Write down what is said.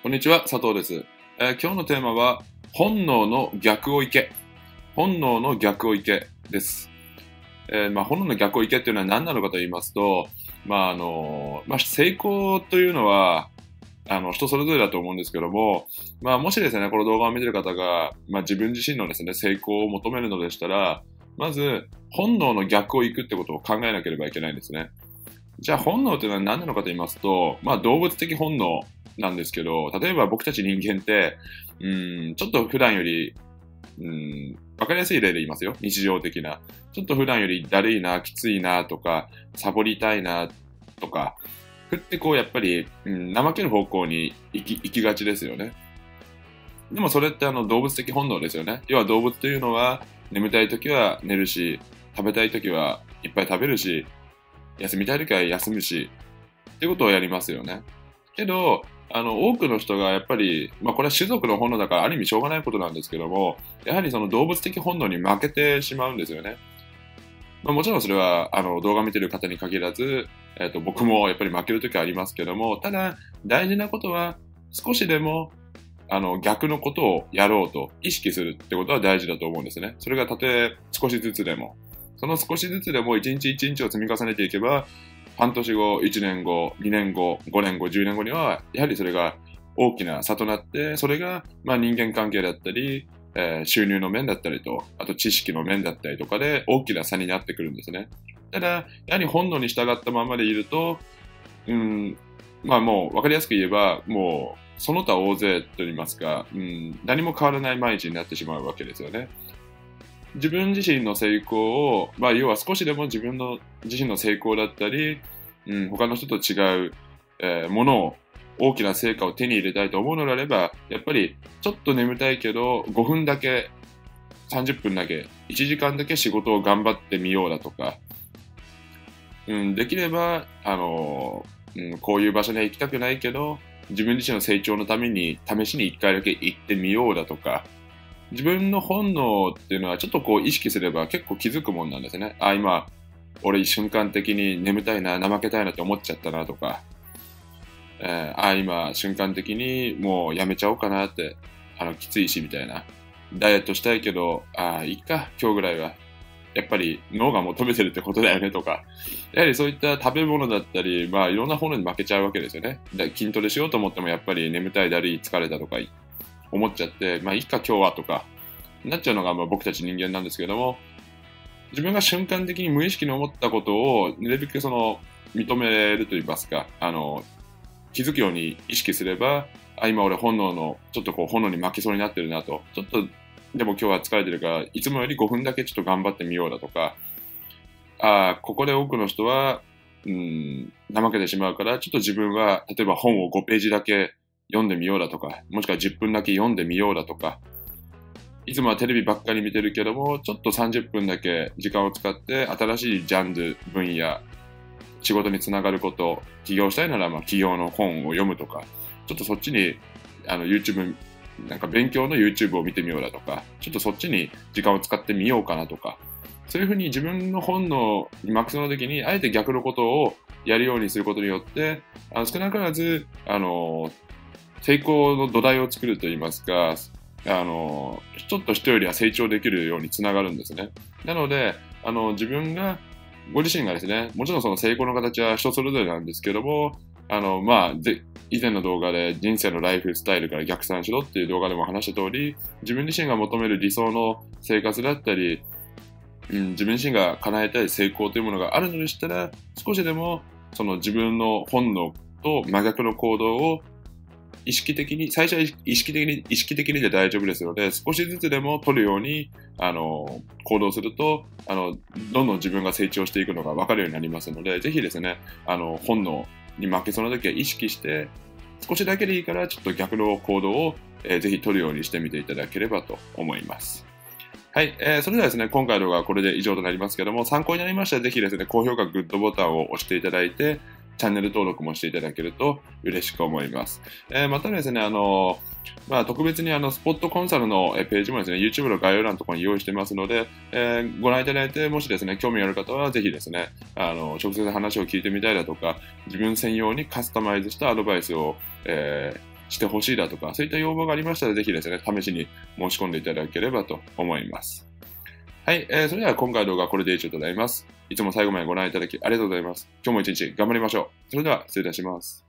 こんにちは、佐藤です。えー今日のテーマは、本能の逆を行け。本能の逆を行けです。えーまあ、本能の逆を行けっていうのは何なのかと言いますと、まああのまあ、成功というのは、あの人それぞれだと思うんですけども、まあ、もしですね、この動画を見てる方が、まあ、自分自身のですね、成功を求めるのでしたら、まず、本能の逆を行くってことを考えなければいけないんですね。じゃあ、本能というのは何なのかと言いますと、まあ、動物的本能なんですけど、例えば僕たち人間って、うん、ちょっと普段より、うん、わかりやすい例で言いますよ。日常的な。ちょっと普段よりだるいな、きついなとか、サボりたいなとか、ふってこうやっぱり、うん、怠ける方向に行き行きがちですよね。でもそれってあの動物的本能ですよね。要は動物というのは眠たい時は寝るし、食べたい時はいっぱい食べるし、休みたい時は休むし、ってことをやりますよね。けど、あの多くの人がやっぱり、まあ、これは種族の本能だからある意味しょうがないことなんですけども、やはりその動物的本能に負けてしまうんですよね。まあ、もちろんそれはあの動画見てる方に限らず、えー、と僕もやっぱり負ける時はありますけども、ただ大事なことは少しでもあの逆のことをやろうと意識するってことは大事だと思うんですね。それがたとえ少しずつでも。その少しずつでも一日一日を積み重ねていけば、半年後、1年後、2年後、5年後、10年後には、やはりそれが大きな差となって、それがまあ人間関係だったり、えー収入の面だったりと、あと知識の面だったりとかで大きな差になってくるんですね。ただ、やはり本能に従ったままでいると、うん、まあもう分かりやすく言えば、もうその他大勢と言いますか、うん、何も変わらない毎日になってしまうわけですよね。自分自身の成功を、まあ、要は少しでも自分の自身の成功だったり、うん、他の人と違う、えーものを大きな成果を手に入れたいと思うのであればやっぱりちょっと眠たいけど5分だけ30分だけ1時間だけ仕事を頑張ってみようだとか、うん、できれば、あのうん、こういう場所には行きたくないけど自分自身の成長のために試しに1回だけ行ってみようだとか自分の本能っていうのはちょっとこう意識すれば結構気づくもんなんですね。あ、今、俺瞬間的に眠たいな、怠けたいなって思っちゃったなとか、えーあ、今瞬間的にもうやめちゃおうかなって、あの、きついしみたいな。ダイエットしたいけど、あ、いいか、今日ぐらいは。やっぱり脳が求めてるってことだよねとか、やはりそういった食べ物だったり、まあいろんなものに負けちゃうわけですよね。だ筋トレしようと思ってもやっぱり眠たい、だるい、疲れたとか思っちゃって、まあいいか今日はとか、なっちゃうのがまあ僕たち人間なんですけども、自分が瞬間的に無意識に思ったことを、なるべくその、認めると言いますか、あの、気づくように意識すれば、あ、今俺本能の、ちょっとこう本能に負けそうになってるなと、ちょっと、でも今日は疲れてるから、いつもより5分だけちょっと頑張ってみようだとか、あここで多くの人は、うん、怠けてしまうから、ちょっと自分は、例えば本を5ページだけ読んでみようだとか、もしくは10分だけ読んでみようだとか、いつもはテレビばっかり見てるけども、ちょっと30分だけ時間を使って、新しいジャンル、分野、仕事につながること、起業したいなら、まあ、起業の本を読むとか、ちょっとそっちに、あの、YouTube、なんか勉強の YouTube を見てみようだとか、ちょっとそっちに時間を使ってみようかなとか、そういうふうに自分の本能にマックスの時に、あえて逆のことをやるようにすることによって、あの少なからず、あの、成功の土台を作るといいますか、あの、ちょっと人よりは成長できるようにつながるんですね。なので、あの、自分が、ご自身がですね、もちろんその成功の形は人それぞれなんですけども、あの、まあ、以前の動画で人生のライフスタイルから逆算しろっていう動画でも話した通り、自分自身が求める理想の生活だったり、うん、自分自身が叶えたい成功というものがあるのでしたら、少しでもその自分の本能と真逆の行動を意識的に、最初は意識的に、意識的にで大丈夫ですので、少しずつでも取るように、あの、行動すると、あの、どんどん自分が成長していくのが分かるようになりますので、ぜひですね、あの、本能に負けそうな時は意識して、少しだけでいいから、ちょっと逆の行動を、えーぜひ取るようにしてみていただければと思います。はい、えーそれではですね、今回の動画はこれで以上となりますけども、参考になりましたら、ぜひですね、高評価、グッドボタンを押していただいて、チャンネル登録もしていただけると嬉しく思います。えーまたですね、あのまあ、特別にあのスポットコンサルのページもですね、YouTube の概要欄のところに用意してますので、えーご覧いただいて、もしですね、興味ある方はぜひですね、あの直接話を聞いてみたいだとか、自分専用にカスタマイズしたアドバイスを、えーしてほしいだとか、そういった要望がありましたら、ぜひですね、試しに申し込んでいただければと思います。はい、えー、それでは今回の動画はこれで以上となります。いつも最後までご覧いただきありがとうございます。今日も一日頑張りましょう。それでは失礼いたします。